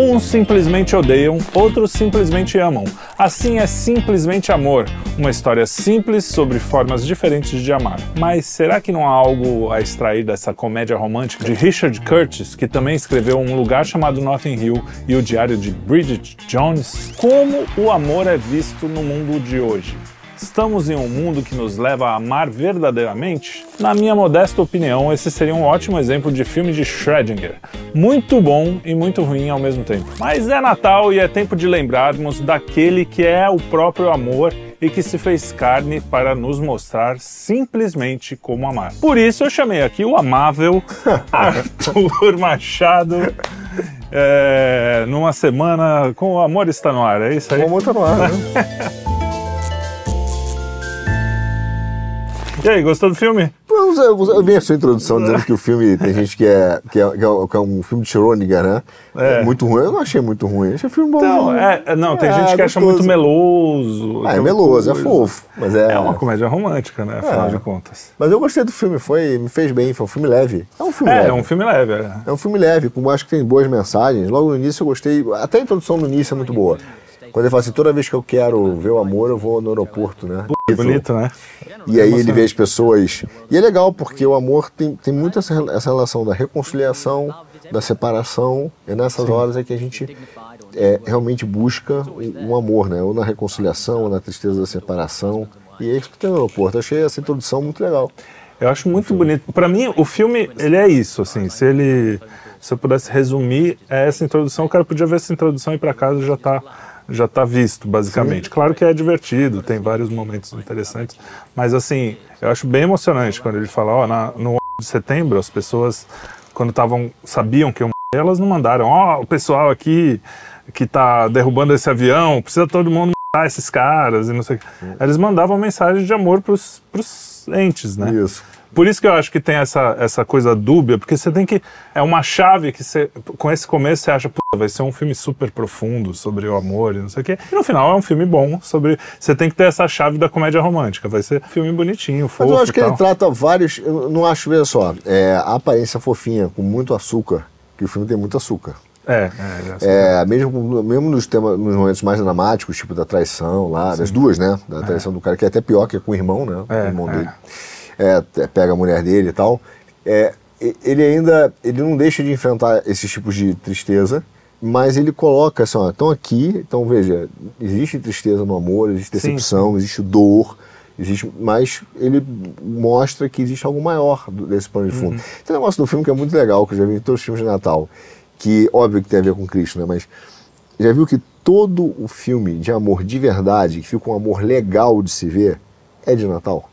Uns simplesmente odeiam, outros simplesmente amam. Assim é simplesmente amor, uma história simples sobre formas diferentes de amar. Mas será que não há algo a extrair dessa comédia romântica de Richard Curtis, que também escreveu Um Lugar Chamado Notting Hill e o Diário de Bridget Jones? Como o amor é visto no mundo de hoje? Estamos em um mundo que nos leva a amar verdadeiramente? Na minha modesta opinião, esse seria um ótimo exemplo de filme de Schrödinger. Muito bom e muito ruim ao mesmo tempo. Mas é Natal e é tempo de lembrarmos daquele que é o próprio amor e que se fez carne para nos mostrar simplesmente como amar. Por isso eu chamei aqui o amável Arthur Machado. É, numa semana com o amor está no ar, é isso aí? O amor está no ar, né? E aí, gostou do filme? Eu, vi a sua introdução dizendo que o filme tem gente que é, que é, que é um filme de Schrödinger, né? É. Muito ruim. Eu não achei muito ruim. Achei o filme bom. Não, é, não tem é, gente que acha muito meloso. Ah, é meloso, é fofo. Mas é... é uma comédia romântica, né? Afinal é. de contas. Mas eu gostei do filme, foi, me fez bem, foi um filme leve. É um filme é, leve. É um filme leve. É, é um filme leve, com acho que tem boas mensagens. Logo no início eu gostei. Até a introdução no início é muito boa. Quando ele fala assim, toda vez que eu quero ver o amor, eu vou no aeroporto, né? Bonito, né? E aí ele vê as pessoas. E é legal, porque o amor tem, tem muito essa, essa relação da reconciliação, da separação. E nessas Sim. horas é que a gente é, realmente busca um, um amor, né? Ou na reconciliação, ou na tristeza da separação. E é isso que tem no aeroporto. achei essa introdução muito legal. Eu acho muito bonito. Para mim, o filme, ele é isso, assim. Se ele, se eu pudesse resumir, é essa introdução. O cara podia ver essa introdução e ir para casa já tá já está visto, basicamente. Sim. Claro que é divertido, tem vários momentos interessantes, mas assim, eu acho bem emocionante quando ele fala, ó, oh, no de setembro as pessoas, quando estavam, sabiam que eu elas não mandaram, ó, oh, o pessoal aqui que está derrubando esse avião, precisa todo mundo matar esses caras e não sei o que. Eles mandavam mensagem de amor para os entes, né? Isso. Por isso que eu acho que tem essa, essa coisa dúbia, porque você tem que. É uma chave que você. Com esse começo você acha, puta, vai ser um filme super profundo sobre o amor e não sei o quê. E no final é um filme bom sobre. Você tem que ter essa chave da comédia romântica. Vai ser um filme bonitinho, fofo. Mas eu acho que ele trata vários. Eu não acho, veja só, é, a aparência fofinha, com muito açúcar, que o filme tem muito açúcar. É, é, é mesmo, mesmo nos, temas, nos momentos mais dramáticos, tipo da traição lá, Sim. das duas, né? Da traição é. do cara, que é até pior que é com o irmão, né? É, o irmão é. dele é, pega a mulher dele e tal, é, ele ainda ele não deixa de enfrentar esses tipos de tristeza, mas ele coloca assim, ó, estão aqui, então veja, existe tristeza no amor, existe decepção, sim, sim. existe dor, existe, mas ele mostra que existe algo maior desse pano de fundo. Uhum. Tem um negócio do filme que é muito legal, que eu já vi em todos os filmes de Natal, que óbvio que tem a ver com Cristo, né, mas já viu que todo o filme de amor de verdade, que fica um amor legal de se ver, é de Natal?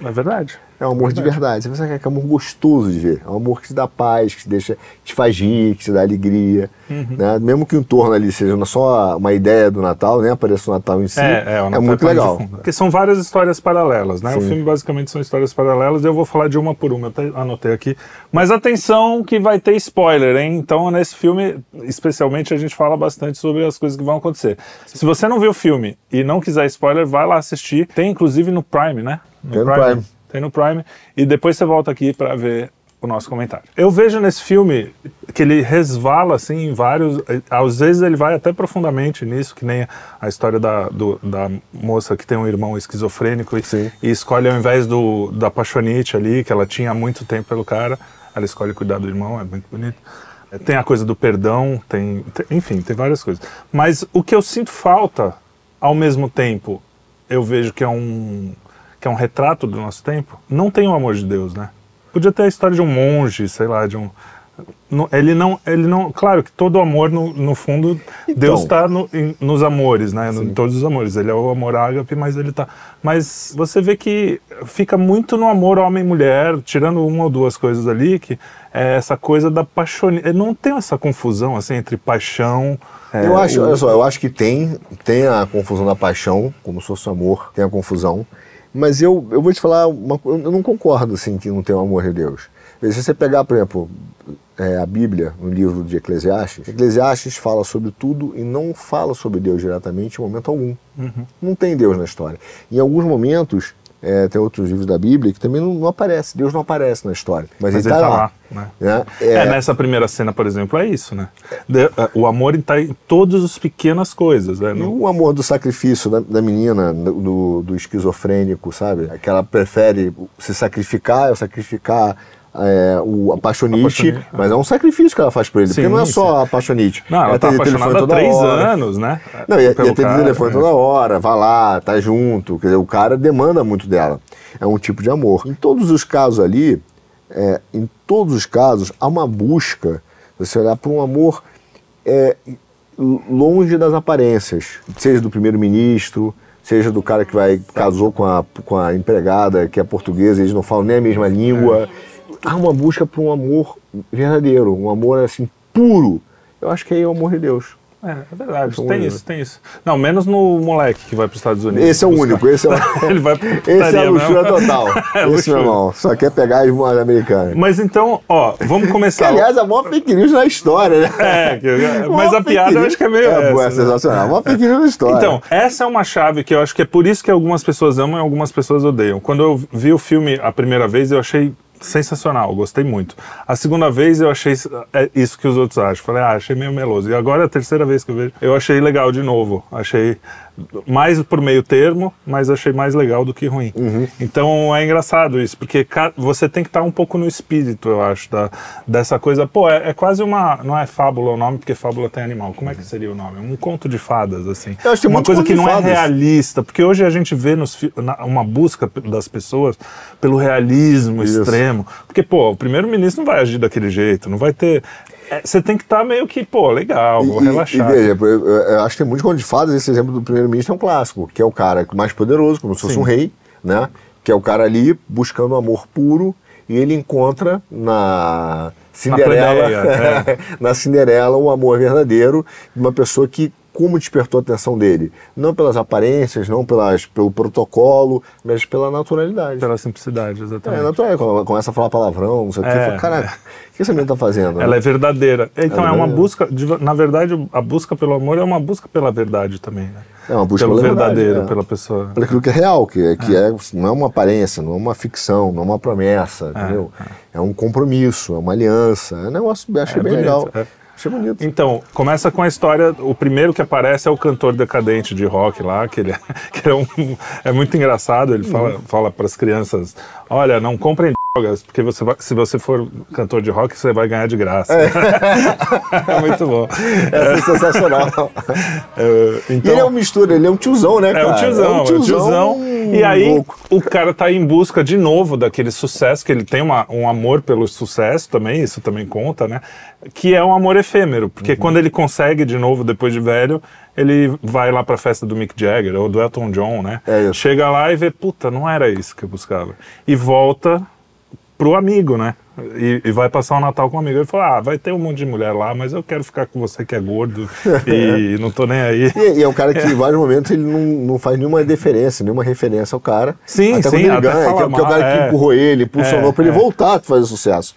É verdade. É um amor de verdade. Você quer que é um amor gostoso de ver. É um amor que te dá paz, que te deixa, te faz rir, que te dá alegria. Uhum. Né? Mesmo que o entorno ali seja só uma ideia do Natal, né? Apareça o Natal em si. É, é, é muito é legal. Porque são várias histórias paralelas, né? Sim. O filme basicamente são histórias paralelas. Eu vou falar de uma por uma, eu até anotei aqui. Mas atenção que vai ter spoiler, hein? Então nesse filme, especialmente, a gente fala bastante sobre as coisas que vão acontecer. Se você não viu o filme e não quiser spoiler, vai lá assistir. Tem inclusive no Prime, né? No Prime. Prime. Tem no Prime. E depois você volta aqui para ver o nosso comentário. Eu vejo nesse filme que ele resvala assim em vários. Às vezes ele vai até profundamente nisso, que nem a história da, do, da moça que tem um irmão esquizofrênico e, e, escolhe ao invés do, da paixonite ali, que ela tinha há muito tempo pelo cara, ela escolhe cuidar do irmão, é muito bonito. Tem a coisa do perdão, tem, tem enfim, tem várias coisas. Mas o que eu sinto falta, ao mesmo tempo, eu vejo que é um que é um retrato do nosso tempo, não tem o amor de Deus, né? Podia ter a história de um monge, sei lá, de um. Ele não, ele não. Claro que todo amor, no, no fundo, então, Deus está no, nos amores, né? Em todos os amores. Ele é o amor ágape, mas ele está. Mas você vê que fica muito no amor homem-mulher, tirando uma ou duas coisas ali, que é essa coisa da paixão. Não tem essa confusão assim entre paixão. É, eu acho, o... olha só, eu acho que tem, tem a confusão da paixão, como se fosse amor, tem a confusão. Mas eu, eu vou te falar, uma, eu não concordo assim que não tem o amor de Deus. Se você pegar, por exemplo, é, a Bíblia, no livro de Eclesiastes, Eclesiastes fala sobre tudo e não fala sobre Deus diretamente em momento algum. Uhum. Não tem Deus na história. Em alguns momentos, é, tem outros livros da Bíblia que também não, não aparece, Deus não aparece na história, mas, Mas ele está tá lá. lá, né? né? É, É, nessa primeira cena, por exemplo, é isso, né? De- o amor está em todas as pequenas coisas, né? Não- o amor do sacrifício da, da menina, do, do esquizofrênico, sabe? Que ela prefere se sacrificar, ou sacrificar é, o apaixonite, Apaixonite, mas é um sacrifício que ela faz por ele, porque Sim, não é sim. só apaixonite. Não, ela tá atende telefone apaixonada há toda três hora. anos, né? Não, ia, ia ter cara, telefone é. toda hora, vai lá, tá junto. Quer dizer, o cara demanda muito dela. É um tipo de amor. Em todos os casos ali, é, em todos os casos, há uma busca, você olhar para um amor é, longe das aparências, seja do primeiro-ministro, seja do cara que vai casou com a, com a empregada que é portuguesa, eles não falam nem a mesma língua. Há uma busca por um amor verdadeiro, um amor assim puro. Eu acho que aí é o amor de Deus. É, é verdade, é tem isso, tem isso. Não, menos no moleque que vai para os Estados Unidos. Esse é o buscar. único, esse é o... Ele vai Esse é a luxúria mesmo. total. É, Esse, meu irmão, só quer pegar as moedas americanas. Mas então, ó, vamos Que, começar. aliás, é a maior fake news na história, né? É, que- mas a piada eu acho que é meio. É, boa, é essa, né? sensacional. A maior fake news na história. Então, essa é uma chave que eu acho que é por isso que algumas pessoas amam e algumas pessoas odeiam. Quando eu vi o filme a primeira vez, eu achei sensacional, gostei muito. A segunda vez eu achei é isso que os outros acham. Falei, ah, achei meio meloso. E agora a terceira vez que eu vejo, eu achei legal de novo. Achei mais por meio termo, mas achei mais legal do que ruim. Uhum. Então é engraçado isso, porque você tem que estar um pouco no espírito, eu acho, da, dessa coisa. Pô, é, é quase uma. Não é fábula o nome, porque fábula tem animal. Como é que seria o nome? Um conto de fadas, assim. Eu acho que uma coisa que não é realista, porque hoje a gente vê nos, na- uma busca das pessoas pelo realismo Isso. extremo. Porque, pô, o primeiro-ministro não vai agir daquele jeito, não vai ter. É, Você tem que estar meio que, pô, legal, vou E- relaxar. E, veja, eu, eu- acho que tem muitos contos de fadas. Esse exemplo do primeiro-ministro é um clássico, que é o cara mais poderoso, como se fosse Sim. um rei, né? Que é o cara ali buscando amor puro e ele encontra na Cinderela, plebeia, é. na Cinderela, um amor verdadeiro de uma pessoa que como despertou a atenção dele, não pelas aparências, não pelas, pelo protocolo, mas pela naturalidade. Pela simplicidade, É exatamente. natural, quando ela começa a falar palavrão, não sei o que, É, fala, cara, o que essa menina tá fazendo? Ela é verdadeira. Então é, uma verdadeira. busca, de- na verdade, a busca pelo amor é uma busca pela verdade também, né? É uma busca pelo pela verdade, verdadeiro, é. pela pessoa. Pelo aquilo que é real, que, é, que é. não é uma aparência, não é uma ficção, não é uma promessa, entendeu? É, um compromisso, é uma aliança. É um negócio, eu achei É bem bonito, legal. Achei bonito. Então, começa com a história. O primeiro que aparece é o cantor decadente de rock lá, que ele é, que é, um, é muito engraçado. Ele fala, fala para as crianças: Olha, não comprem drogas, porque você vai- se você for cantor de rock, você vai ganhar de graça. É, muito bom. Essa é sensacional. É, então, ele é um mistura, ele é um tiozão, né, É cara? um tiozão, é um tiozão. E aí louco. o cara tá em busca de novo daquele sucesso, que ele tem uma, um amor pelo sucesso também, isso também conta, né? Que é um amor efêmero, porque Uhum. quando ele consegue de novo, depois de velho, ele vai lá pra festa do Mick Jagger ou do Elton John, né? É. Chega lá e vê, puta, não era isso que eu buscava. E volta pro amigo, né? E, e vai passar o Natal com o amigo. Ele fala: Ah, vai ter um monte de mulher lá, mas eu quero ficar com você que é gordo e não tô nem aí. E, e é um cara que em vários momentos ele não, não faz nenhuma deferência, nenhuma referência ao cara. Sim, até sim, quando ele ganha, que, é- que é o cara mal, que é. empurrou ele, impulsionou É, pra ele é. voltar a fazer sucesso.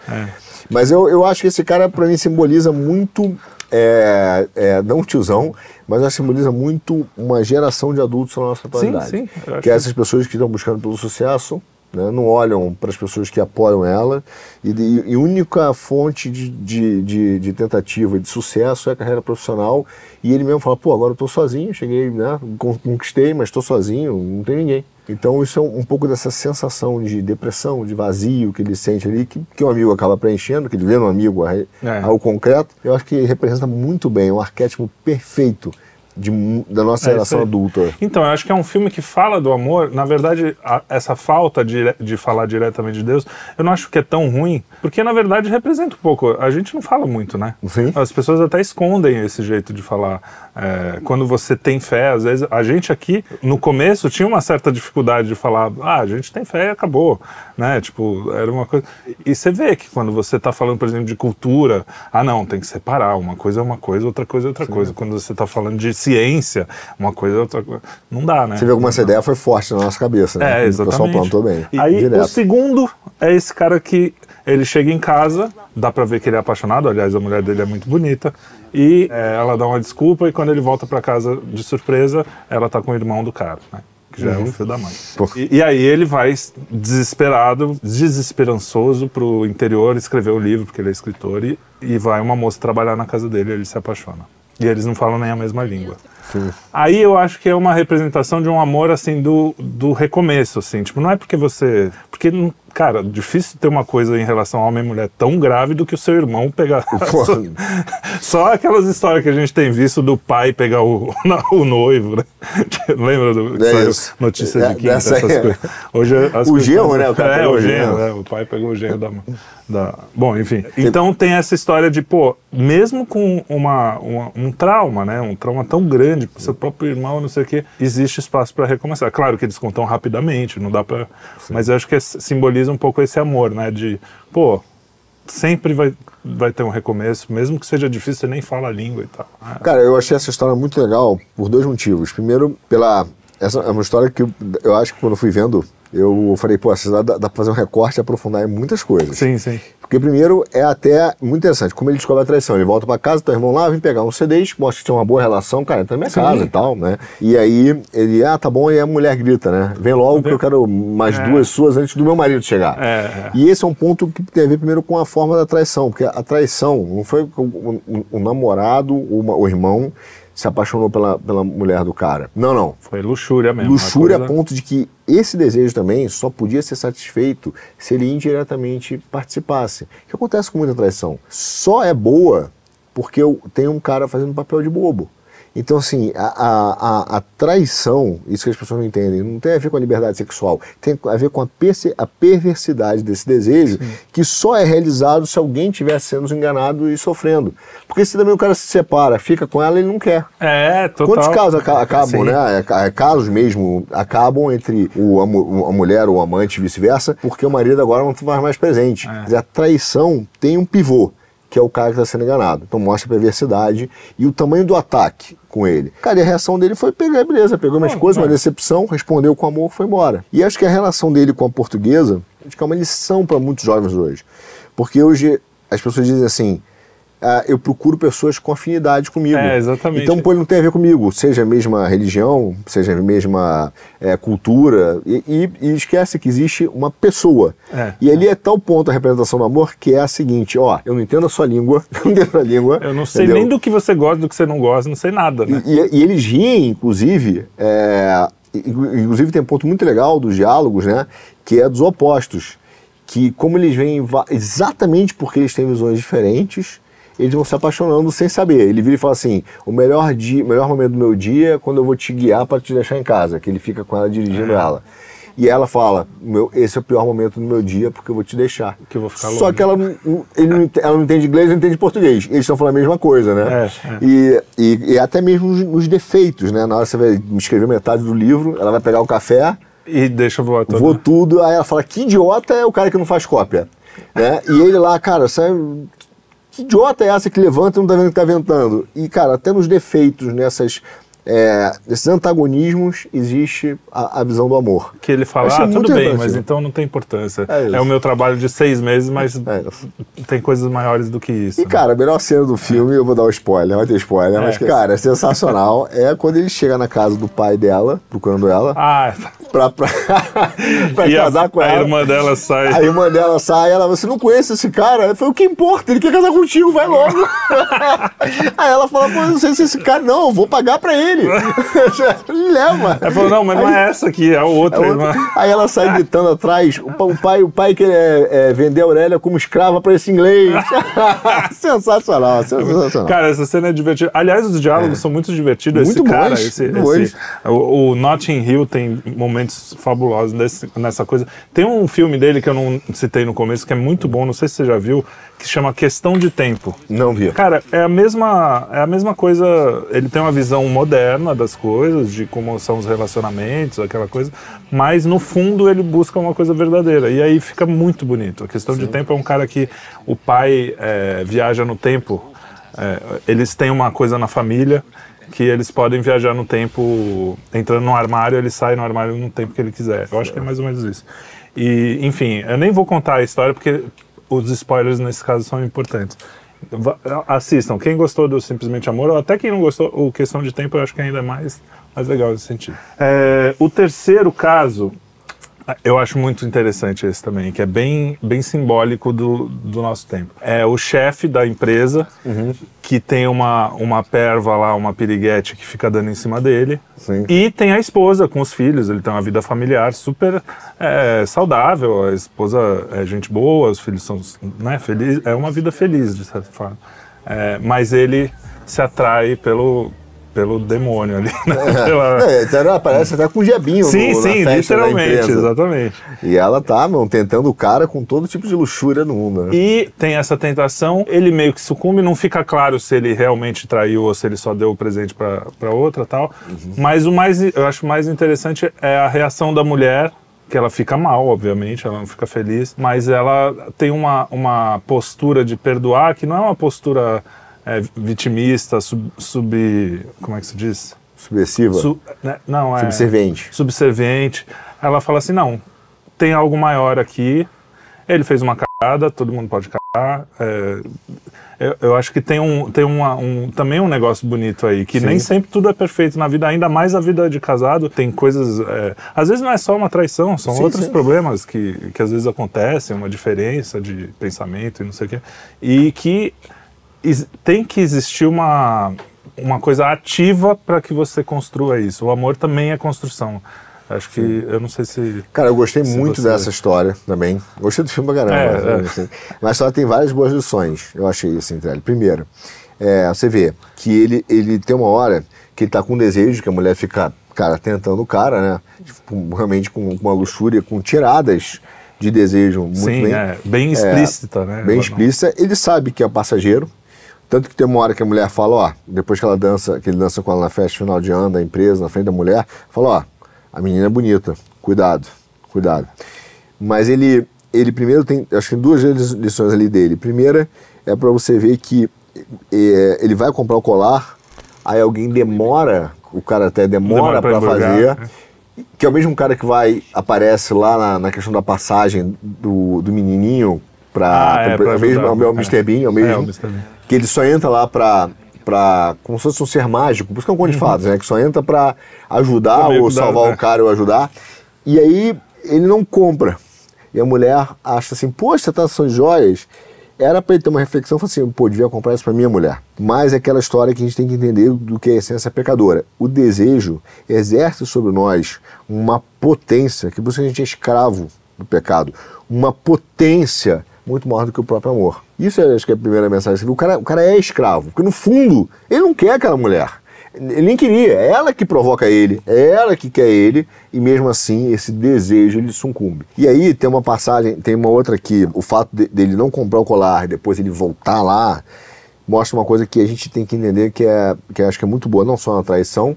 Mas eu, eu acho que esse cara, pra mim, simboliza muito, é, é, não tiozão, mas que simboliza muito uma geração de adultos na nossa atualidade. sim, acho que é que- essas pessoas que estão buscando pelo sucesso, né, não olham para as pessoas que apoiam ela, e, de- e única fonte de, de, de, de tentativa de sucesso é a carreira profissional, e ele mesmo fala, pô, agora eu estou sozinho, cheguei, né, con- conquistei, mas estou sozinho, não tem ninguém. Então isso é um, um pouco dessa sensação de depressão, de vazio que ele sente ali, que, que o amigo acaba preenchendo, que ele vê no amigo a- É. ao concreto, eu acho que representa muito bem, um arquétipo perfeito de da nossa É aí. adulta. Então, eu acho que é um filme que fala do amor. Na verdade, a- essa falta de, de falar diretamente de Deus, eu não acho que é tão ruim, porque na verdade representa um pouco. A gente não fala muito, né? Sim. As pessoas até escondem esse jeito de falar. É, quando você tem fé, às vezes, a gente aqui, no começo, tinha uma certa dificuldade de falar, ah, a gente tem fé e acabou, né? Tipo, era uma coisa. E você vê que quando você está falando, por exemplo, de cultura, ah, não, tem que separar. Uma coisa é uma coisa, outra coisa é outra coisa. Quando você está falando de ciência, uma coisa é outra coisa. Não dá, né? Você vê como essa ideia foi forte na nossa cabeça, né? É, O exatamente. pessoal plantou bem. E aí, direto. o segundo é esse cara que ele chega em casa, dá pra ver que ele é apaixonado, aliás, a mulher dele é muito bonita, e é, ela dá uma desculpa, e quando ele volta pra casa de surpresa, ela tá com o irmão do cara, né? Que já é um filho da mãe. E, e aí ele vai desesperado, desesperançoso pro interior escrever o livro, porque ele é escritor, e, e vai uma moça trabalhar na casa dele e ele se apaixona. E eles não falam nem a mesma língua. Sim. Aí eu acho que é uma representação de um amor, assim, do, do recomeço, assim. Tipo, não é porque você... Porque, não- cara, difícil ter uma coisa em relação a homem e mulher tão grave do que o seu irmão pegar... Só, só aquelas histórias que a gente tem visto do pai pegar o, o noivo, né? Lembra do É notícia É, de quinta, essas aí. coisas. Hoje O genro, né? O cara é, pegou o genro. né? O pai pegou o genro da, da... Bom, enfim. Então tem essa história de, pô, mesmo com uma, uma- um trauma, né? Um trauma tão grande, pro seu próprio irmão, não sei o quê, existe espaço para recomeçar. Claro que eles contam rapidamente, não dá para... Mas eu acho que é- simboliza um pouco esse amor, né? De, pô, sempre vai, vai ter um recomeço, mesmo que seja difícil, você nem fala a língua e tal. Ah, Cara, eu achei essa história muito legal por dois motivos. Primeiro, pela. Essa é uma história que eu acho que quando eu fui vendo, eu falei, pô, essa dá, dá pra fazer um recorte e aprofundar em muitas coisas. Sim, sim. Porque primeiro é até muito interessante, como ele descobre a traição. Ele volta pra casa, teu irmão lá, vem pegar um CDs, mostra que tinha uma boa relação, cara, entra na minha Sim. casa e tal, né? E aí ele, ah, tá bom, e a mulher grita, né? Vem logo que eu quero mais É. duas suas antes do meu marido chegar. É, é. E esse é um ponto que tem a ver primeiro com a forma da traição, porque a traição não foi o, o- o namorado, o irmão se apaixonou pela, pela mulher do cara. Não, não. Foi luxúria mesmo. Luxúria a coisa- ponto de que esse desejo também só podia ser satisfeito se ele indiretamente participasse. O que acontece com muita traição? Só é boa porque eu tenho um cara fazendo papel de bobo. Então, assim, a, a, a- traição, isso que as pessoas não entendem, não tem a ver com a liberdade sexual, tem a ver com a, a perversidade desse desejo, que só é realizado se alguém estiver sendo enganado e sofrendo. Porque se também o cara se separa, fica com ela, ele não quer. É, total. Quantos casos aca- acabam, Sim. né? É, é, Casos mesmo acabam entre o, a, mu- a mulher ou o amante e vice-versa, porque o marido agora não está mais presente. É. Dizer, a traição tem um pivô, que é o cara que está sendo enganado. Então mostra a perversidade e o tamanho do ataque com ele. Cara, e a reação dele foi pegar, beleza, pegou Não, coisas, uma decepção, respondeu com amor, foi embora. E acho que a relação dele com a portuguesa, acho que é uma lição para muitos jovens hoje. Porque hoje as pessoas dizem assim, ah, eu procuro pessoas com afinidade comigo. É, exatamente. Então, pô, ele não tem a ver comigo, seja a mesma religião, seja a mesma é, cultura, e, e- e esquece que existe uma pessoa. É, e ali é tal ponto a representação do amor que é a seguinte: ó, eu não entendo a sua língua, não entendo a língua. Eu não sei entendeu? nem do que você gosta, do que você não gosta, não sei nada, né? E, e- eles riem, inclusive, é, inclu- inclusive tem um ponto muito legal dos diálogos, né? Que é dos opostos. Que como eles va- exatamente porque eles têm visões diferentes, eles vão se apaixonando sem saber. Ele vira e fala assim: o melhor dia, melhor momento do meu dia é quando eu vou te guiar para te deixar em casa, que ele fica com ela dirigindo É. ela. E ela fala: meu, esse é o pior momento do meu dia porque eu vou te deixar. Que eu vou ficar Só longe. que ela, ele ela não entende inglês, não entende português. Eles estão falando a mesma coisa, né? É, é. E, e, e até mesmo nos, nos defeitos, né? Na hora você vai escrever metade do livro, ela vai pegar o café, E deixa voar todo. voa tudo, aí ela fala, que idiota é o cara que não faz cópia. Né? E ele lá, cara, sabe, que idiota é essa que levanta e não tá vendo que tá ventando? E, cara, até nos defeitos, nessas, é, nesses antagonismos, existe a, a visão do amor. Que ele fala, ah, tudo bem, mas então não tem importância. É. É, o meu trabalho de seis meses, mas É tem coisas maiores do que isso. E, né? cara, a melhor cena do filme, eu vou dar um spoiler, vai ter spoiler, mas, É. cara, é sensacional. É quando ele chega na casa do pai dela, procurando ela, Ah, pra, pra, pra e a, casar com a ela. irmã dela sai. A irmã dela sai, ela, você não conhece esse cara? Ela falou, o que importa? Ele quer casar contigo, vai logo. Aí ela fala, pô, eu não sei se esse cara. Não, eu vou pagar pra ele. ele leva. Ela falou, não, mas não Aí- é essa aqui, é a outra a irmã. outra- Aí ela sai gritando atrás. O pa- o pai, o pai quer é, é, vender a Aurélia como escrava pra esse inglês. sensacional, sensacional. Cara, essa cena é divertida. Aliás, os diálogos são muito divertidos. Muito esse cara, bons, esse, muito bons. esse- o, o Notting Hill tem momentos fabulosos desse- nessa coisa. Tem um filme dele que eu não citei no começo, que é muito bom, não sei se você já viu, que se chama Questão de Tempo. Não vi. Cara, é a mesma, é a mesma coisa. Ele tem uma visão moderna das coisas, de como são os relacionamentos, aquela coisa, mas no fundo ele busca uma coisa verdadeira. E aí fica muito bonito. A questão de tempo é um cara que o pai é, viaja no tempo. é, eles têm uma coisa na família que eles podem viajar no tempo, entrando no armário, ele sai no armário no tempo que ele quiser. Eu acho que é mais ou menos isso. E, enfim, eu nem vou contar a história porque os spoilers nesse caso são importantes. Assistam. Quem gostou do Simplesmente Amor, ou até quem não gostou, o Questão de Tempo, eu acho que ainda é mais, mais legal nesse sentido. É, o terceiro caso, eu acho muito interessante esse também, que é bem, bem simbólico do, do nosso tempo. É o chefe da empresa, que tem uma, uma perva lá, uma piriguete que fica dando em cima dele. Sim. E tem a esposa com os filhos, ele tem uma vida familiar super é, saudável, a esposa é gente boa, os filhos são né, felizes, é uma vida feliz, de certa forma. É, mas ele se atrai pelo, pelo demônio ali. Né? Pela- É, então ela aparece até com o diabinho Sim, no, sim, literalmente, exatamente. E ela tá, meu, tentando o cara com todo tipo de luxúria no mundo, né? E tem essa tentação, ele meio que sucumbe, não fica claro se ele realmente traiu ou se ele só deu o presente para outra tal. Mas o mais, eu acho mais interessante é a reação da mulher, que ela fica mal, obviamente, ela não fica feliz, mas ela tem uma, uma postura de perdoar que não é uma postura é, vitimista, sub, sub- Como é que se diz? Subversiva, Su- né, não, é subserviente. subserviente. Ela fala assim: não, tem algo maior aqui. Ele fez uma cagada, todo mundo pode cagar. É, eu, eu acho que tem, um, tem uma, um, também um negócio bonito aí, que Sim. nem sempre tudo é perfeito na vida, ainda mais a vida de casado. Tem coisas. é, às vezes não é só uma traição, são Sim, outros sim. problemas que, que às vezes acontecem, uma diferença de pensamento e não sei o quê. E que tem que existir uma, uma coisa ativa para que você construa isso. O amor também é construção. Acho que, eu não sei se. Cara, eu gostei muito você- dessa história também. Gostei do filme pra caramba. É, é. assim. Mas só tem várias boas lições, eu achei isso entre ele. Primeiro, é, você vê que ele, ele tem uma hora que ele tá com desejo, que a mulher fica, cara, tentando o cara, né? Tipo, realmente com uma luxúria, com tiradas de desejo muito Sim, bem. é, bem explícita, né? Bem explícita. Ele sabe que é passageiro. Tanto que tem uma hora que a mulher fala, ó, depois que ela dança, que ele dança com ela na festa final de ano da empresa, na frente da mulher, fala, ó, a menina é bonita, cuidado, cuidado. Mas ele, ele primeiro tem, acho que tem duas lições ali dele. Primeira é para você ver que é, ele vai comprar o colar, aí alguém demora, o cara até demora para fazer, né? que é o mesmo cara que vai aparece lá na, na questão da passagem do, do menininho para Ah, é, pra, pra é mesmo, é o meu- é. Mr. Bean, é o mesmo, É, o Mr. Bean. que ele só entra lá pra, pra como se fosse um ser mágico, por isso que é um conto de fadas, né, que só entra pra ajudar Pra ou salvar né? o cara ou ajudar, e aí ele não compra, e a mulher acha assim, poxa, tá, são joias, era pra ele ter uma reflexão, falar assim, pô, devia comprar isso pra minha mulher. Mas é aquela história que a gente tem que entender do que é a essência pecadora. O desejo exerce sobre nós uma potência, que por isso a gente é escravo do pecado, uma potência muito maior do que o próprio amor. Isso é, acho que é a primeira mensagem. O cara, o cara é escravo, porque no fundo ele não quer aquela mulher. Ele nem queria, é ela que provoca ele, é ela que quer ele, e mesmo assim esse desejo ele sucumbe. E aí tem uma passagem, tem uma outra aqui, o fato de- dele não comprar o colar, depois ele voltar lá, mostra uma coisa que a gente tem que entender que é que acho que é muito boa, não só na traição,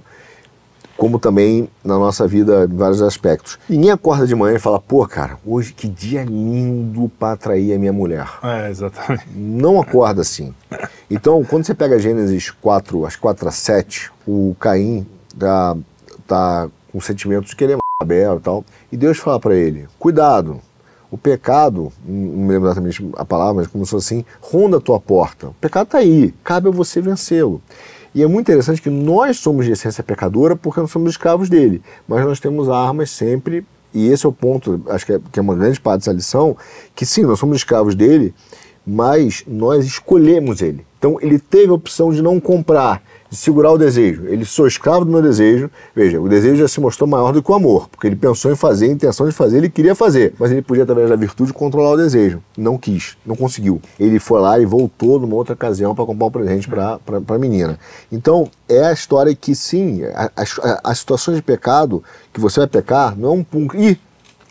como também na nossa vida em vários aspectos. Ninguém acorda de manhã e fala, pô, cara, hoje que dia lindo para atrair a minha mulher. É, exatamente. Não acorda assim. Então, quando você pega Gênesis 4, as 4 a 7, o Caim tá, tá com sentimentos de querer matar Abel e tal, e Deus fala para ele, cuidado, o pecado, não me lembro exatamente a palavra, mas fosse assim, ronda a tua porta. O pecado tá aí, cabe a você vencê-lo. E é muito interessante que nós somos de essência pecadora porque não somos escravos dele, mas nós temos armas sempre, e esse é o ponto, acho que é, que é uma grande parte dessa lição, que sim, nós somos escravos dele, mas nós escolhemos ele. Então ele teve a opção de não comprar, de segurar o desejo. Ele sou escravo do meu desejo. Veja, o desejo já se mostrou maior do que o amor, porque ele pensou em fazer, a intenção de fazer, ele queria fazer, mas ele podia através da virtude controlar o desejo. Não quis, não conseguiu. Ele foi lá e voltou numa outra ocasião para comprar um presente para a menina. Então é a história que sim, a- as, situações de pecado que você vai pecar não é um pum. Ih,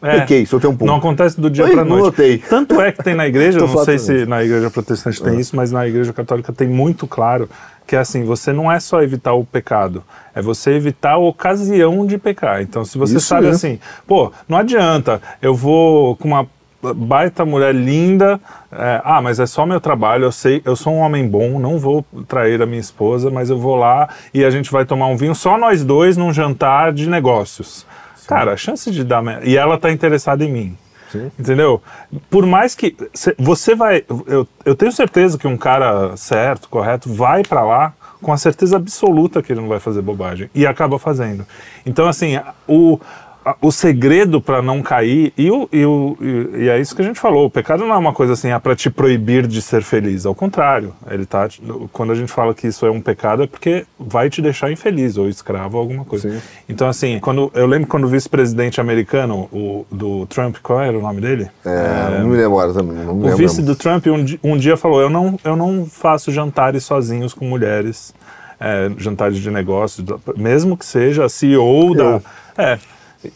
É. pequei, só tem um pum. Não acontece do dia para noite. notei. Tanto é que tem na igreja, não sei se na igreja protestante tem isso, mas na igreja católica tem muito claro que é assim, você não é só evitar o pecado, é você evitar a ocasião de pecar. Então, se você Isso sabe mesmo. assim, pô, não adianta, eu vou com uma baita mulher linda, é, ah, mas é só meu trabalho, eu sei, eu sou um homem bom, não vou trair a minha esposa, mas eu vou lá e a gente vai tomar um vinho só nós dois num jantar de negócios. Cara, a chance de dar. E ela tá interessada em mim. Sim. Entendeu? Por mais que cê- você vai. Eu, eu tenho certeza que um cara certo, correto, vai pra lá com a certeza absoluta que ele não vai fazer bobagem. E acaba fazendo. Então, assim, o. O segredo pra não cair, e, o, e, o, e, é isso que a gente falou: o pecado não é uma coisa assim, ah, para te proibir de ser feliz. Ao contrário, ele tá. Quando a gente fala que isso é um pecado, é porque vai te deixar infeliz, ou escravo, ou alguma coisa. Sim. Então, assim, quando eu lembro quando o vice-presidente americano, o, do Trump, qual era o nome dele? É, Não me lembro agora também. Não me O vice mesmo. do Trump um, um dia falou: eu não, eu não faço jantares sozinhos com mulheres, é, jantares de negócios, mesmo que seja CEO da. Eu. É,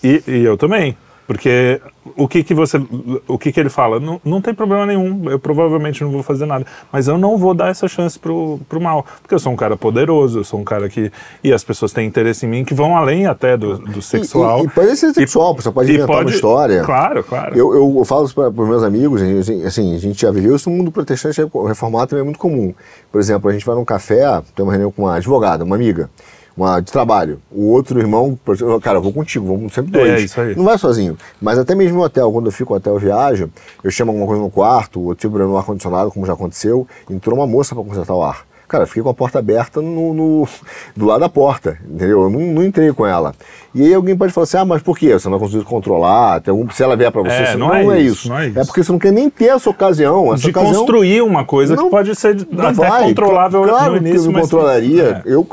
e, e eu também. Porque o que que você, o que que ele fala? Não, não tem problema nenhum, eu provavelmente não vou fazer nada, mas eu não vou dar essa chance pro, pro mal, porque eu sou um cara poderoso, eu sou um cara que, e as pessoas têm interesse em mim que vão além até do, do sexual. E, e, e pode ser sexual, você pode E inventar uma história. Claro, claro. Eu, eu, eu falo para os meus amigos, assim, assim, a gente já viveu isso no mundo protestante reformado também é muito comum. Por exemplo, a gente vai num café, tem uma reunião com uma advogada, uma amiga, uma de trabalho. O outro irmão, cara, eu vou contigo, vamos sempre dois. É, isso aí. Não vai sozinho. Mas até mesmo no hotel, quando eu fico no hotel viajo, eu chamo alguma coisa no quarto, ou tipo no ar-condicionado, como já aconteceu, entrou uma moça para consertar o ar. Cara, eu fiquei com a porta aberta no, no- do lado da porta, entendeu? Eu não, não entrei com ela. E aí alguém pode falar assim, ah, mas por quê? Você não vai conseguir controlar? Tem algum, se ela vier para você, É, você- não é isso, não é isso. porque você não quer nem ter essa ocasião. Essa de ocasião construir uma coisa Não- que pode ser não até vai. controlável claro no início, que eu mas controlaria. É. Eu,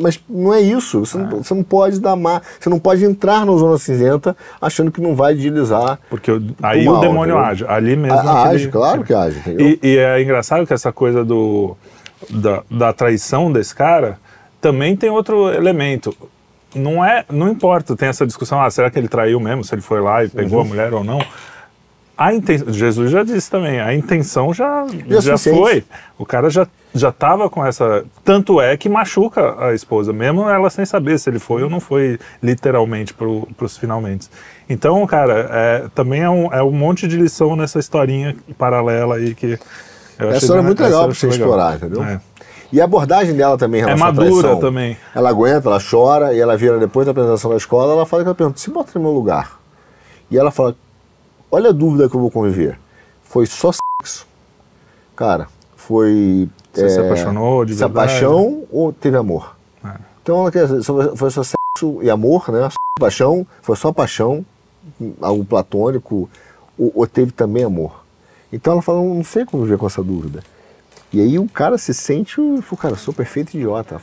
mas não é isso. Você, não, você não pode dar má, você não pode entrar na zona cinzenta achando que não vai deslizar. Porque o- aí o demônio entendeu? age, ali mesmo. Aquele- age, claro que age? E, e é engraçado que essa coisa do, da, da traição desse cara também tem outro elemento. Não é, não importa, tem essa discussão, ah, será que ele traiu mesmo, se ele foi lá e pegou Uhum. a mulher ou não? A inten... Jesus já disse também, a intenção já, Já foi. O cara já já estava com essa. Tanto é que machuca a esposa, mesmo ela sem saber se ele foi ou não foi literalmente para os finalmente. Então, cara, é, também é um, é um monte de lição nessa historinha paralela aí que. Eu Essa achei história é muito legal pra você legal. explorar, entendeu? É. E a abordagem dela também em É relação à madura também. Ela aguenta, ela chora, e ela vira depois da apresentação da escola, ela fala que ela pergunta, se bota no meu lugar. E ela fala, olha a dúvida que eu vou conviver. Foi só sexo? Cara, foi... Você se apaixonou de se verdade? paixão ou teve amor? É. Então ela quer foi só sexo e amor, né? Só paixão, foi só paixão, algo platônico, ou, ou teve também amor? Então ela fala, não sei como viver com essa dúvida. E aí o cara se sente, o cara, sou perfeito idiota.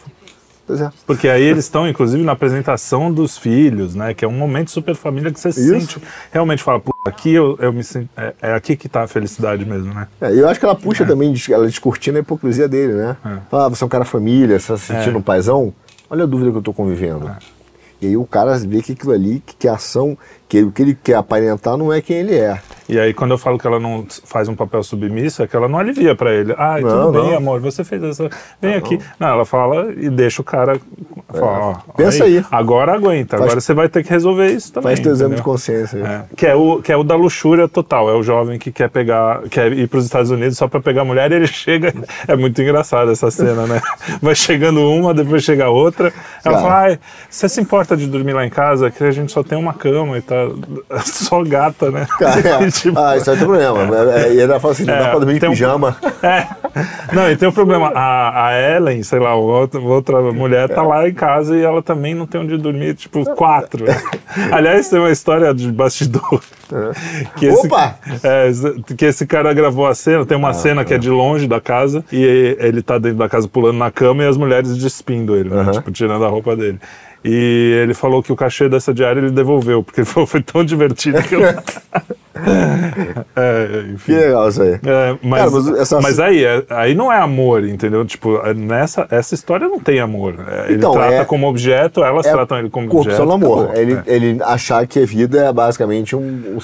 Pois é. Porque aí eles estão, inclusive, na apresentação dos filhos, né? Que é um momento super família que você Isso. sente. Realmente fala, pô, aqui eu, eu me sinto. É, é aqui que tá a felicidade mesmo, né? É, eu acho que ela puxa também, ela descortina a hipocrisia dele, né? É. Fala, ah, você é um cara família, você tá se sentindo É. um paizão? Olha a dúvida que eu tô convivendo. E aí o cara vê que aquilo ali, que, que a ação, que o que ele quer aparentar não é quem ele é. E aí, quando eu falo que ela não faz um papel submisso, é que ela não alivia pra ele. Ah, Não, tudo bem, não. amor, você fez essa. Vem aqui. Não. ela fala e deixa o cara. Fala, ó, É. Pensa olha aí. Agora aguenta, Faz- agora você vai ter que resolver isso também. Faz teu exame de entendeu? consciência. aí. É, que, é o, que é o da luxúria total. É o jovem que quer pegar, quer ir para os Estados Unidos só para pegar mulher e ele chega. É muito engraçado essa cena, né? Vai chegando uma, depois chega outra. Ela Cara. fala: você se importa de dormir lá em casa? Que a gente só tem uma cama e tá. Só gata, né? Cara, tipo, ah, isso aí tem problema. É, é, E ela fala assim, não É, dá pra dormir de tem um- pijama. É. Não, e tem um problema. A, a Ellen, sei lá, outra, outra mulher tá lá em casa e ela também não tem onde dormir, tipo, quatro. Aliás, tem uma história de bastidor. Que esse, Opa! É, que esse cara gravou a cena, tem uma Ah, cena que é de longe da casa e ele tá dentro da casa pulando na cama e as mulheres despindo ele, né? Aham. Tipo, tirando a roupa dele. E ele falou que o cachê dessa diária ele devolveu, porque ele falou foi tão divertido que eu. é, enfim. Que legal isso aí. É, mas, Cara, mas essa- mas aí, é- aí não é amor, entendeu? Tipo, é, nessa essa história não tem amor. É, Ele Então, trata é- como objeto, elas tratam ele como corrupção objeto. no amor. acabou. Ele, ele achar que a vida é basicamente um, um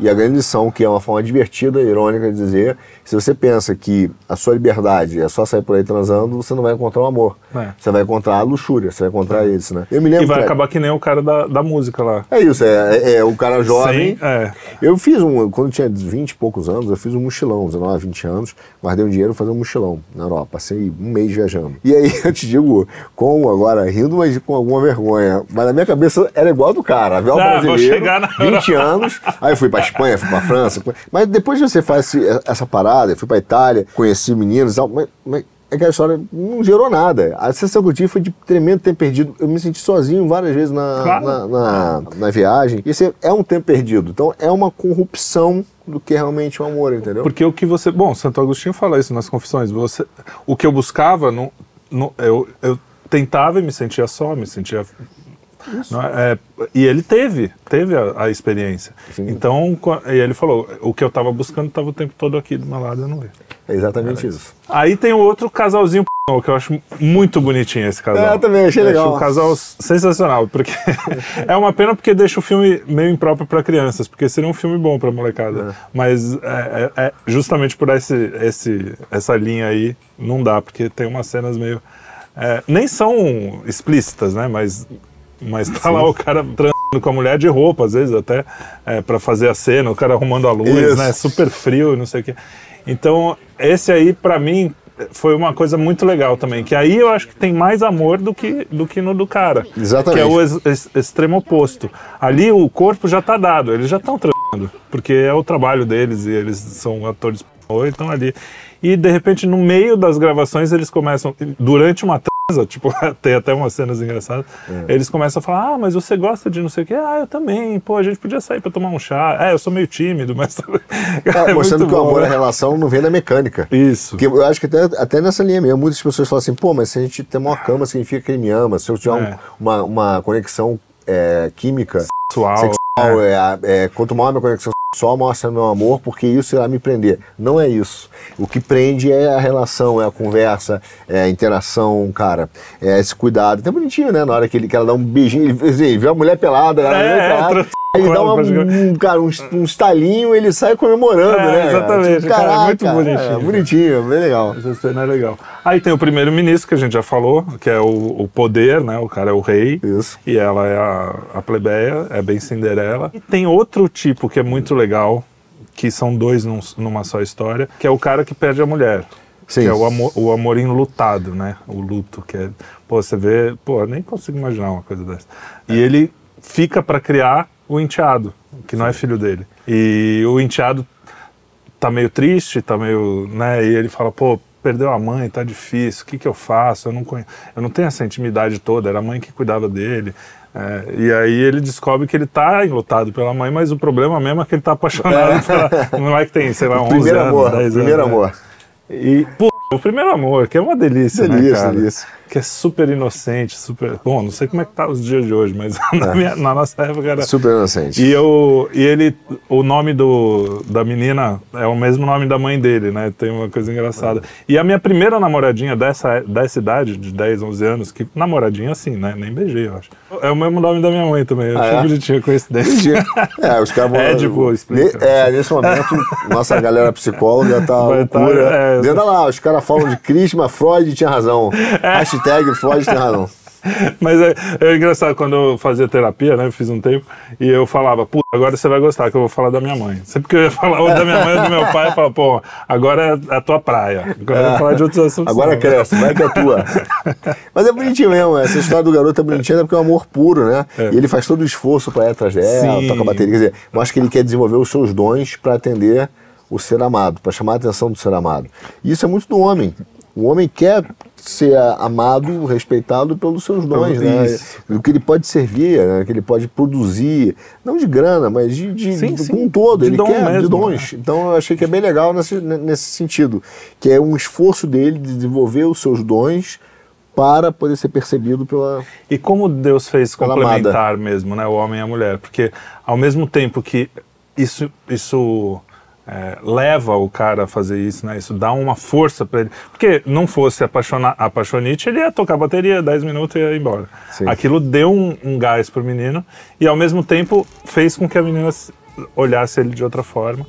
E a grande lição, que é uma forma divertida, irônica de dizer, se você pensa que a sua liberdade é só sair por aí transando, você não vai encontrar o amor. É. Você vai encontrar a luxúria, você vai encontrar isso, né? Eu me lembro E vai que- acabar que nem o cara da, da música lá. É isso, é, é- é o cara jovem. Sim, é. Eu fiz um, quando tinha 20 e poucos anos, eu fiz um mochilão, 19, 20 anos, guardei um dinheiro pra fazer um mochilão na Europa. Passei um mês viajando. E aí eu te digo, com agora, rindo, mas com alguma vergonha. Mas na minha cabeça era igual do cara. Avião Ah, vou brasileiro, chegar na 20 anos, aí fui pra Espanha, fui pra França. Mas depois você faz essa parada, eu fui pra Itália, conheci meninos e tal, mas, mas é que a história não gerou nada. A sensação que eu tive foi de tremendo tempo perdido. Eu me senti sozinho várias vezes na, claro. na, na, na, viagem. E esse é um tempo perdido. Então é uma corrupção do que realmente o um amor, entendeu? Porque o que você. Bom, Santo Agostinho fala isso nas confissões. Você, o que eu buscava, não, não, eu, eu tentava e me sentia só, me sentia é? é, e ele teve, teve a, a experiência. Sim. Então, e ele falou, o que eu estava buscando estava o tempo todo aqui do meu lado, eu não vi. É exatamente isso. isso. Aí tem o outro casalzinho que eu acho muito bonitinho esse casal. É, eu também achei legal. Acho um casal sensacional, porque é uma pena porque deixa o filme meio impróprio para crianças, porque seria um filme bom para molecada. É. Mas é, é, é, justamente por esse, esse, essa linha aí, não dá, porque tem umas cenas meio. É, nem são explícitas, né? Mas mas tá Sim. lá o cara transando com a mulher de roupa, às vezes até, é, para fazer a cena, o cara arrumando a luz, Isso. né? Super frio, não sei o quê. Então, esse aí, para mim, foi uma coisa muito legal também. Que aí eu acho que tem mais amor do que, do que no do cara. Exatamente. Que é o ex, ex, extremo oposto. Ali o corpo já tá dado, eles já estão transando. Porque é o trabalho deles e eles são atores então ali. E de repente, no meio das gravações, eles começam, durante uma tipo, tem até umas cenas engraçadas. É. Eles começam a falar: Ah, mas você gosta de não sei o quê? Ah, eu também. Pô, a gente podia sair pra tomar um chá. É, eu sou meio tímido, mas. é, mostrando que o amor, né? a relação não vem da mecânica. Isso. Porque eu acho que até, até nessa linha mesmo, muitas pessoas falam assim: pô, mas se a gente tem uma cama, significa que ele me ama. Se eu tiver é. um, uma, uma conexão é, química. Sexual. sexual é. é quanto maior a minha conexão só mostra meu amor porque isso irá me prender. Não é isso. O que prende é a relação, é a conversa, é a interação, cara. É esse cuidado. Até bonitinho, né? Na hora que, ele, que ela dá um beijinho, ele, assim, vê a mulher pelada, a mulher é, pelada. Ele dá uma, um, cara, um, um estalinho ele sai comemorando, é, né? Exatamente. Cara, é muito bonitinho. É, bonitinho, bem legal. Essa cena é legal. Aí tem o primeiro-ministro, que a gente já falou, que é o, o, poder, né? O cara é o rei. Isso. E ela é a, a plebeia, é bem Cinderela. E tem outro tipo que é muito legal, que são dois num, numa só história, que é o cara que perde a mulher. Sim. Que é o amor, o amor enlutado, né? O luto, que é. Pô, você vê. Pô, nem consigo imaginar uma coisa dessa. E ele fica para criar o enteado, que não é filho dele. E o enteado tá meio triste, tá meio, né? E ele fala, pô, perdeu a mãe, tá difícil, o que que eu faço? Eu não, conheço, eu não tenho essa intimidade toda, era a mãe que cuidava dele. É, e aí ele descobre que ele tá enlutado pela mãe, mas o problema mesmo é que ele tá apaixonado é. pela... Não é que tem, sei lá, 11 primeiro anos, amor, 10 primeiro anos. Primeiro amor. E, o primeiro amor, que é uma delícia, delícia né, cara? Delícia que é super inocente, super. Bom, não sei como é que tá os dias de hoje, mas na, é. minha, na nossa época era. Super inocente. E, eu, e ele, o nome do, da menina é o mesmo nome da mãe dele, né? Tem uma coisa engraçada. E a minha primeira namoradinha dessa, dessa idade, de 10, 11 anos, que namoradinha assim, né? Nem beijei, eu acho. É o mesmo nome da minha mãe também. Eu ah, achei é? bonitinho, coincidência. é, os caras vão. É, tipo, explica. É, nesse momento, nossa galera psicóloga tá Vai tá, loucura. Tá, é, Dizendo lá, os caras falam de Crisma, Freud tinha razão. É. Hashtag Freud tinha razão. Mas é, é, engraçado, quando eu fazia terapia, né? Eu fiz um tempo, e eu falava, puta, agora você vai gostar, que eu vou falar da minha mãe. Sempre que eu ia falar ou da minha mãe ou do meu pai, eu falava, pô, agora é a tua praia. Agora é, eu vou falar de outros assuntos. Agora não. cresce, vai que é tua. Mas é bonitinho mesmo, essa história do garoto é bonitinha, porque é um amor puro, né? É. E ele faz todo o esforço para ir atrás dela, toca bateria. Quer dizer, mostra que ele quer desenvolver os seus dons para atender o ser amado, para chamar a atenção do ser amado. E isso é muito do homem. O homem quer ser amado, respeitado pelos seus dons, né? O que ele pode servir, né? que ele pode produzir, não de grana, mas de, de sim, sim. com um todo. De ele quer mesmo, de dons. Né? Então eu achei que é bem legal nesse, nesse sentido, que é um esforço dele de desenvolver os seus dons para poder ser percebido pela e como Deus fez complementar amada. mesmo, né, o homem e a mulher, porque ao mesmo tempo que isso isso é, leva o cara a fazer isso, né? Isso dá uma força para ele. Porque não fosse apaixonar, apaixonite, ele ia tocar bateria 10 minutos e ia embora. Sim. Aquilo deu um, um gás pro menino e ao mesmo tempo fez com que a menina olhasse ele de outra forma.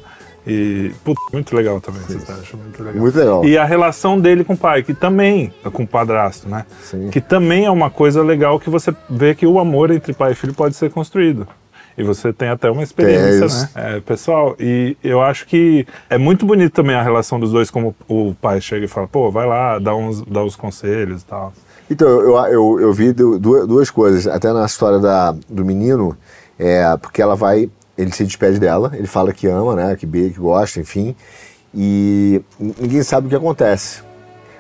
E, muito legal também, Sim. Muito legal. Muito legal. E a relação dele com o pai, que também, com o padrasto, né? Sim. Que também é uma coisa legal que você vê que o amor entre pai e filho pode ser construído. E você tem até uma experiência, né? É, pessoal, e eu acho que é muito bonito também a relação dos dois, como o pai chega e fala, pô, vai lá, dá uns, dá uns conselhos e tal. Então, eu, eu, eu vi duas, duas coisas, até na história da, do menino, é, porque ela vai ele se despede dela, ele fala que ama, né? Que beija, que gosta, enfim. E ninguém sabe o que acontece.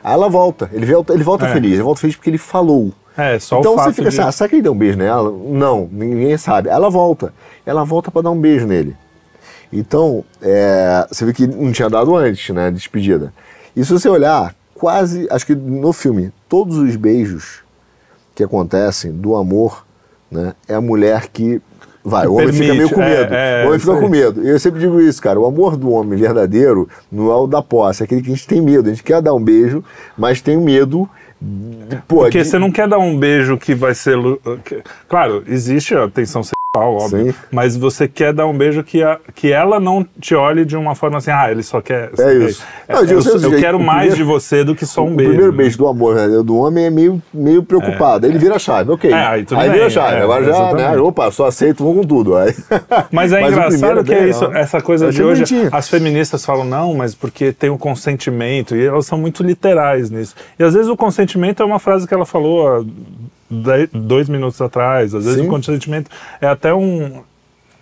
Aí ela volta, ele volta, ele volta É. feliz, ele volta feliz porque ele falou. É, só então o fato você fica de... assim, ah, será que ele deu um beijo nela? Não, ninguém sabe. Ela volta. Ela volta pra dar um beijo nele. Então, é, você vê que não tinha dado antes, né? Despedida. E se você olhar, quase, acho que no filme, todos os beijos que acontecem do amor, né? É a mulher que. Vai, o homem fica meio permite, com é, medo. é, o homem fica com medo. Eu sempre digo isso, cara. O amor do homem verdadeiro não é o da posse, é aquele que a gente tem medo. A gente quer dar um beijo, mas tem medo. Pô, Porque de- você não quer dar um beijo que vai ser. Claro, existe a tensão sexual, óbvio. Sim. Mas você quer dar um beijo que, a- que ela não te olhe de uma forma assim, ah, ele só quer. É isso. É, Não, eu eu, eu gente, quero o mais primeiro- de você do que só um o beijo. primeiro né? beijo do amor verdadeiro do homem é meio, meio preocupado. Aí ele vira a chave, ok. É, aí vira bem, a chave. é, Agora já, né? Opa, só aceito, vou com tudo. Aí... Mas é o engraçado primeiro que é isso, ó. essa coisa Eu de hoje. bonitinho. As feministas falam, não, mas porque tem o consentimento, e elas são muito literais nisso. E às vezes o consentimento é uma frase que ela falou dez- dois minutos atrás, às vezes Sim. o consentimento é até um.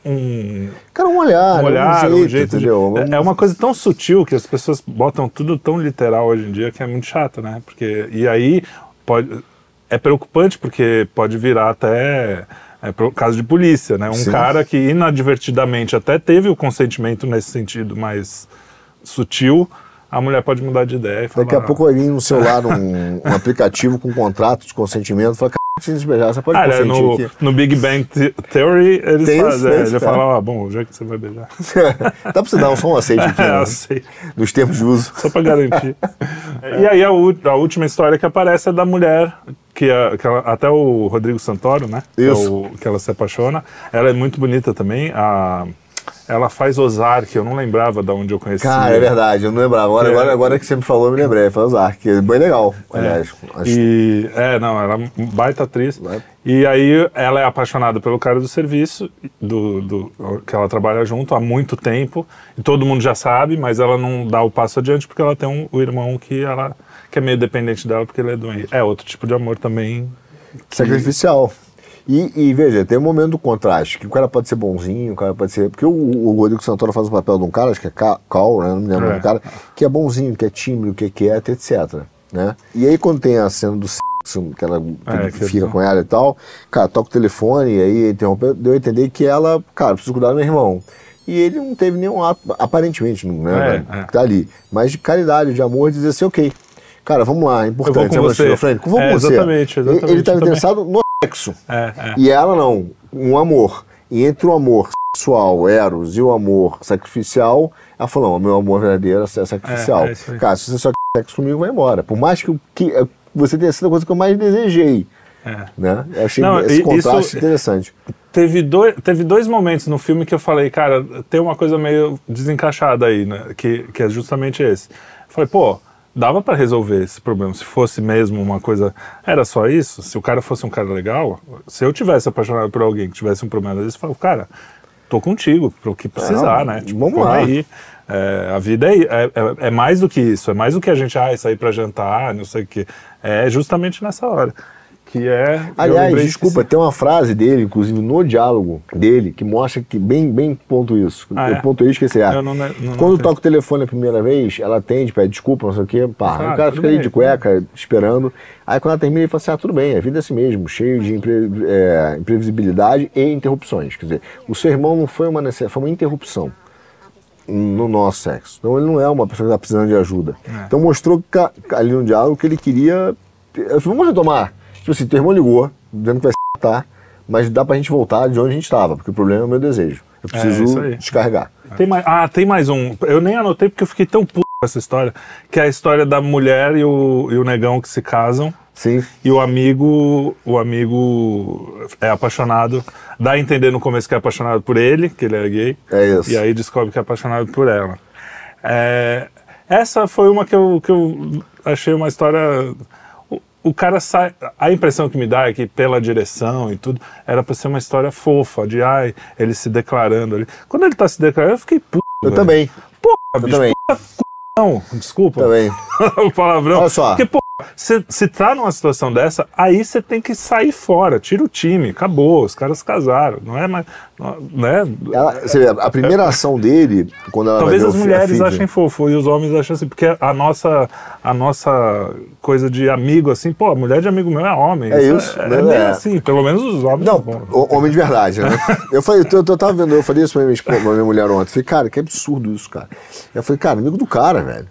um Cara, um olhar, um olhar, um um jeito, jeito, de- é- é uma coisa tão sutil que as pessoas botam tudo tão literal hoje em dia que é muito chato, né? Porque e aí pode é preocupante porque pode virar até é, caso de polícia, né? Um Sim. cara que inadvertidamente até teve o consentimento nesse sentido mais sutil, a mulher pode mudar de ideia e falar. Daqui a pouco vir no celular um, um aplicativo com contrato de consentimento. Fala, cara, se você pode Ah, é, consentir no, aqui. no Big Bang The- Theory, eles Tem fazem. é, ele fala, ah, bom, já que você vai beijar. Dá pra você dar um só um aceite aqui, É, né? sei. Nos termos de uso. Só pra garantir. e aí a, a última história que aparece é da mulher, que, é- que ela- até o Rodrigo Santoro, né? Que, é Isso. o- que ela se apaixona. Ela é muito bonita também. A, ela faz Ozark, eu não lembrava de onde eu conhecia. Cara, é verdade, eu não lembrava. Agora, É. agora, agora que você me falou, eu me lembrei. Foi Ozark, que é bem legal, aliás. Acho- E, é, não, ela é baita atriz. Vai. E aí ela é apaixonada pelo cara do serviço, do, do- que ela trabalha junto há muito tempo. E todo mundo já sabe, mas ela não dá o passo adiante porque ela tem um, o irmão que ela que é meio dependente dela porque ele é doente. É outro tipo de amor também. Sacrificial. E, e, veja, tem um momento do contraste, que o cara pode ser bonzinho, o cara pode ser. Porque o, o Rodrigo Santoro faz o papel de um cara, acho que é Ca- Cal, né? Não me lembro É. do cara, que é bonzinho, que é tímido, que é quieto, etc. Né? E aí quando tem a cena do sexo, que ela É, que fica com ela e tal, cara, toca o telefone e aí interrompeu, deu a entender que ela, cara, preciso cuidar do meu irmão. E ele não teve nenhum ato, aparentemente, não né? É, é. Que tá ali. Mas de caridade, de amor, de dizer assim, ok. Cara, vamos lá, é importante. Eu vou com você na frente? Vou com É, você. exatamente, Ele- exatamente, Ele estava interessado no sexo. É, é. E ela não. Um amor. E entre o amor sexual, eros, e o amor sacrificial, ela falou: não, meu amor verdadeiro é sacrificial. É, é. Cara, se você só quer sexo comigo, vai embora. Por mais que, que é, você tenha sido a coisa que eu mais desejei. é. Né? Eu achei Não, esse contraste interessante. Teve dois, teve dois momentos no filme que eu falei, cara, tem uma coisa meio desencaixada aí, né? Que, que é justamente esse. Eu falei, pô, dava pra resolver esse problema. Se fosse mesmo uma coisa. Era só isso? Se o cara fosse um cara legal, se eu tivesse apaixonado por alguém que tivesse um problema desse, eu falo, cara, tô contigo, pro que precisar, Não, né? vamos vamos lá. aí. É, a vida é, é, é- é mais do que isso, é mais do que a gente, ah, sair pra jantar, não sei o quê. É justamente nessa hora. Que é. Aliás, desculpa, que- tem uma frase dele, inclusive no diálogo dele, que mostra que bem, bem ponto isso. Ah, eu é? pontuei e esqueci. Ah, Eu não- não- não Quando toca o telefone a primeira vez, ela atende, pede desculpa, não sei o quê, pá. Ah, o cara fica ali bem. de cueca, esperando. Aí quando ela termina, ele fala assim: ah, tudo bem, a vida é assim mesmo, cheio de impre- é, imprevisibilidade e interrupções. Quer dizer, o seu irmão não foi uma, necess- foi uma interrupção no nosso sexo. Então ele não é uma pessoa que está precisando de ajuda. É. Então mostrou ali no diálogo que ele queria. Vamos retomar. Tipo assim, teu irmão ligou, dizendo que vai se tá, mas dá pra gente voltar de onde a gente estava, porque o problema é o meu desejo. Eu É, preciso aí. descarregar. Tem mais, ah, tem mais um. Eu nem anotei porque eu fiquei tão puto com essa história. Que é a história da mulher e o, e o negão que se casam. Sim. E o amigo, o amigo é apaixonado, dá a entender no começo que é apaixonado por ele, que ele é gay. É isso. E aí descobre que é apaixonado por ela. É, essa foi uma que eu, que eu achei uma história. O, cara sai. A impressão que me dá é que pela direção e tudo, era pra ser uma história fofa, de ai, ele se declarando ali. Quando ele tá se declarando, eu fiquei puto. Eu velho. também. Porra, Eu bicho, também. não, desculpa Também. o palavrão. Olha só. Porque, pô, Se, se tá numa situação dessa, aí você tem que sair fora, tira o time, acabou, os caras casaram, não é mais. não- Né? Ela- você vê, a primeira ação dele, quando ela Talvez as mulheres achem fofo e os homens acham assim, porque a nossa, a nossa coisa de amigo, assim, pô, a mulher de amigo meu é homem. É isso, É, né? é meio É. assim, pelo menos os homens. Não, são bons. o- homem de verdade, né? Eu falei, eu, eu tava vendo, eu falei isso pra minha, esposa, pra minha mulher ontem. Falei, cara, que absurdo isso, cara. Eu falei, cara, amigo do cara, velho.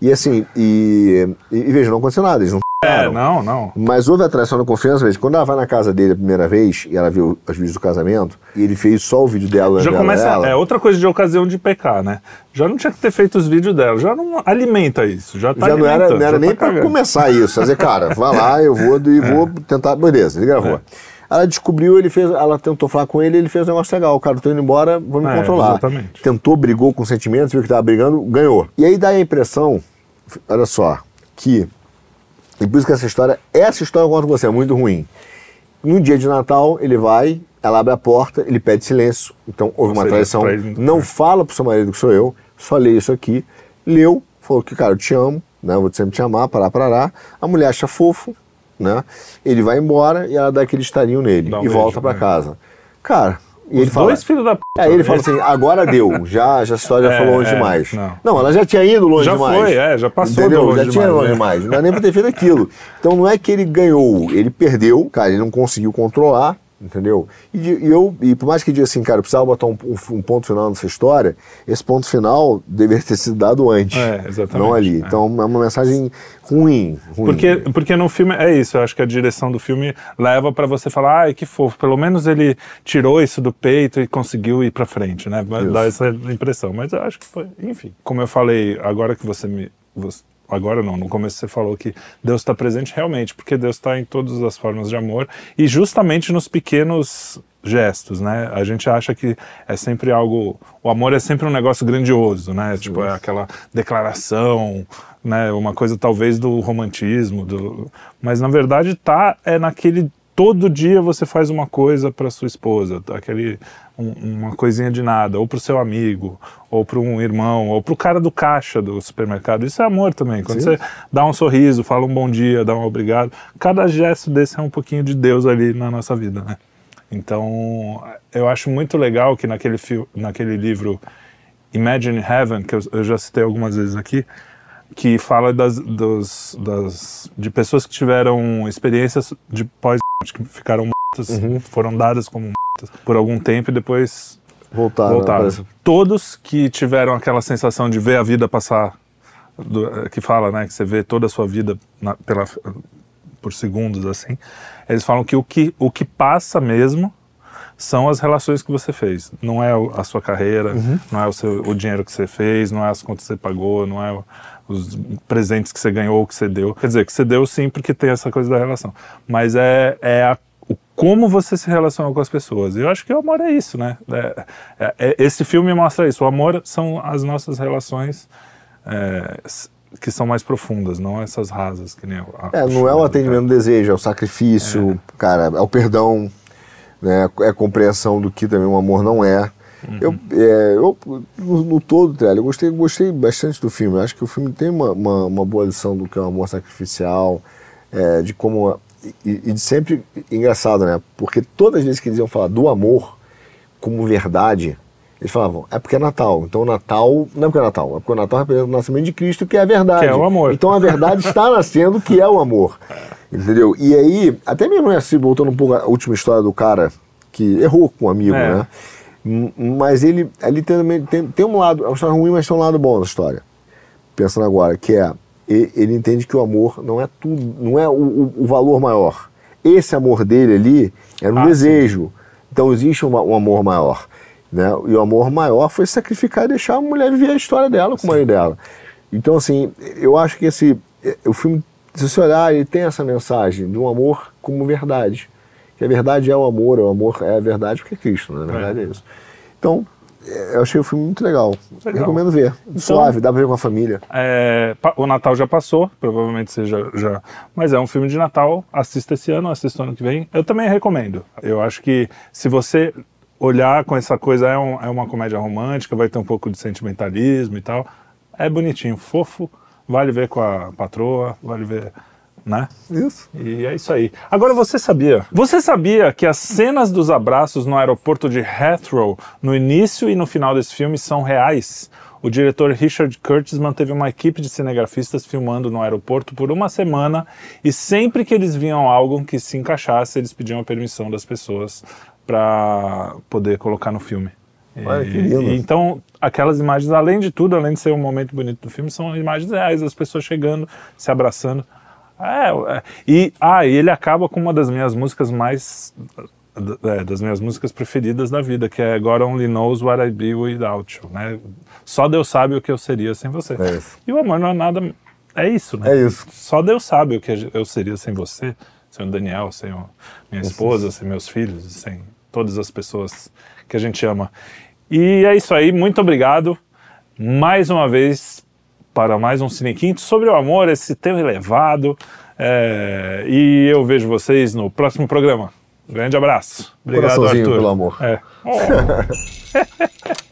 E assim, e, e, e veja, não aconteceu nada, eles não É, não, não. Mas houve atração da confiança, veja, quando ela vai na casa dele a primeira vez e ela viu os vídeos do casamento, e ele fez só o vídeo dela, Já dela, começa. É outra coisa de ocasião de pecar, né? Já não tinha que ter feito os vídeos dela, já não alimenta isso. Já, tá já não era, não era já nem tá pra cagando. começar isso. Dizer, cara, vai lá, eu vou e vou tentar. Beleza, ele gravou. É. Ela descobriu, ele fez, ela tentou falar com ele, ele fez um negócio legal. Cara, eu tô indo embora, vou me É, controlar. exatamente. Tentou, brigou com sentimentos, viu que tava brigando, ganhou. E aí dá a impressão, olha só, que. E por isso que essa história, essa história eu conto com você, é muito ruim. No dia de Natal, ele vai, ela abre a porta, ele pede silêncio. Então houve Ou uma traição. não- Não fala pro seu marido que sou eu, só lê isso aqui. Leu, falou que, cara, eu te amo, né? Vou sempre te amar, pará, parará. A mulher acha fofo, né? Ele vai embora e ela dá aquele estarinho nele um e volta pra né? casa. Cara, e ele Os fala. dois filhos da p. Aí ele fala assim, agora deu, já, já a história já É, foi longe é, demais. não. ela já tinha ido longe Já demais. foi, é, já passou Entendeu? do longe já tinha demais, longe né? demais. Não dá nem pra ter feito aquilo. Então não é que ele ganhou, ele perdeu, cara, ele não conseguiu controlar, entendeu? E, e eu, e por mais que diga assim, cara, eu precisava botar um, um- ponto final nessa história, esse ponto final deveria ter sido dado antes. É, exatamente, Não ali. é. Então é uma mensagem ruim. ruim. Porque, porque no filme é isso, eu acho que a direção do filme leva pra você falar, ai que fofo, pelo menos ele tirou isso do peito e conseguiu ir pra frente, né? Vai Isso. Dá essa impressão. Mas eu acho que foi, enfim. Como eu falei, agora que você me. você- agora não, no começo você falou que Deus está presente realmente, porque Deus está em todas as formas de amor e justamente nos pequenos gestos, né? A gente acha que é sempre algo, o amor é sempre um negócio grandioso, né? Tipo, é aquela declaração, né? Uma coisa talvez do romantismo, do... mas na verdade tá é naquele todo dia você faz uma coisa para sua esposa, aquele um- uma coisinha de nada, ou para o seu amigo, ou para um irmão, ou para o cara do caixa do supermercado. Isso é amor também. Quando Sim. você dá um sorriso, fala um bom dia, dá um obrigado, cada gesto desse é um pouquinho de Deus ali na nossa vida, né? Então, eu acho muito legal que naquele, naquele livro Imagine Heaven, que eu, eu já citei algumas vezes aqui, que fala das, dos, das, de pessoas que tiveram experiências de pós que ficaram mortas, foram dadas como por algum tempo e depois voltaram. voltaram. parece- Todos que tiveram aquela sensação de ver a vida passar, do- que fala, né, que você vê toda a sua vida na- pela, por segundos assim, eles falam que o que, o que passa mesmo são as relações que você fez. Não é a sua carreira, não é o, seu, o dinheiro que você fez, não é as contas que você pagou, não é os presentes que você ganhou, que você deu. Quer dizer, que você deu sim porque tem essa coisa da relação. Mas é, é a- o como você se relaciona com as pessoas. E eu acho que o amor é isso, né? É- é- é- esse filme mostra isso. O amor são as nossas relações é, que são mais profundas, não essas rasas que nem a, É, não é o atendimento do desejo, é o sacrifício, cara, é o perdão, né? É a compreensão do que também o amor não é. Eu, é, eu, no, no todo, eu gostei, gostei bastante do filme. Eu acho que o filme tem uma, uma, uma boa lição do que é o amor sacrificial, é, de como. E, e sempre. Engraçado, né? Porque todas as vezes que eles iam falar do amor como verdade, eles falavam, é porque é Natal. Então o Natal. Não é porque é Natal, é porque o Natal representa o nascimento de Cristo, que é a verdade. Que é o amor. Então a verdade está nascendo, que é o amor. Entendeu? E aí, até mesmo assim, voltando um pouco à última história do cara que errou com um amigo, É. né? Mas ele, ali tem, também- tem, tem um lado, é uma história ruim, mas tem um lado bom da história. Pensando agora, que é, ele entende que o amor não é tudo, não é o, o- valor maior. Esse amor dele ali era um Ah, sim. desejo. Então existe um, um amor maior. Né? E o amor maior foi sacrificar e deixar a mulher viver a história dela com o marido dela. Então, assim, eu acho que esse, eh, o filme, se você olhar, ele tem essa mensagem de um amor como verdade. Que a verdade é o amor, o amor é a verdade porque é Cristo, né? na verdade é, isso. Então, eu achei o filme muito legal. Legal. Recomendo ver. Suave, dá pra ver com a família. É, o Natal já passou, provavelmente seja já. Mas é um filme de Natal. Assista esse ano, assista ano que vem. Eu também recomendo. Eu acho que se você olhar com essa coisa, é, um- é uma comédia romântica, vai ter um pouco de sentimentalismo e tal. É bonitinho, fofo. Vale ver com a patroa, vale ver né? Isso. E é isso aí. Agora você sabia? Você sabia que as cenas dos abraços no aeroporto de Heathrow, no início e no final desse filme, são reais? O diretor Richard Curtis manteve uma equipe de cinegrafistas filmando no aeroporto por uma semana e sempre que eles viam algo que se encaixasse, eles pediam a permissão das pessoas para poder colocar no filme. Olha, E- que lindo. então, aquelas imagens, além de tudo, além de ser um momento bonito do filme, são imagens reais, as pessoas chegando, se abraçando. É, é. e, ah, e ele acaba com uma das minhas músicas mais. é, das minhas músicas preferidas da vida, que é God Only Knows What I'd Be Without You, né? Só Deus sabe o que eu seria sem você. É. E o amor não é nada. É isso, né? É isso. Só Deus sabe o que eu seria sem você, sem o Daniel, sem o- minha esposa, sem meus filhos, sem todas as pessoas que a gente ama. E é isso aí, muito obrigado mais uma vez para mais um Cine Quinto sobre o amor, esse tema elevado. é, e eu vejo vocês no próximo programa. Grande abraço. Obrigado, Arthur. pelo amor. É. Oh.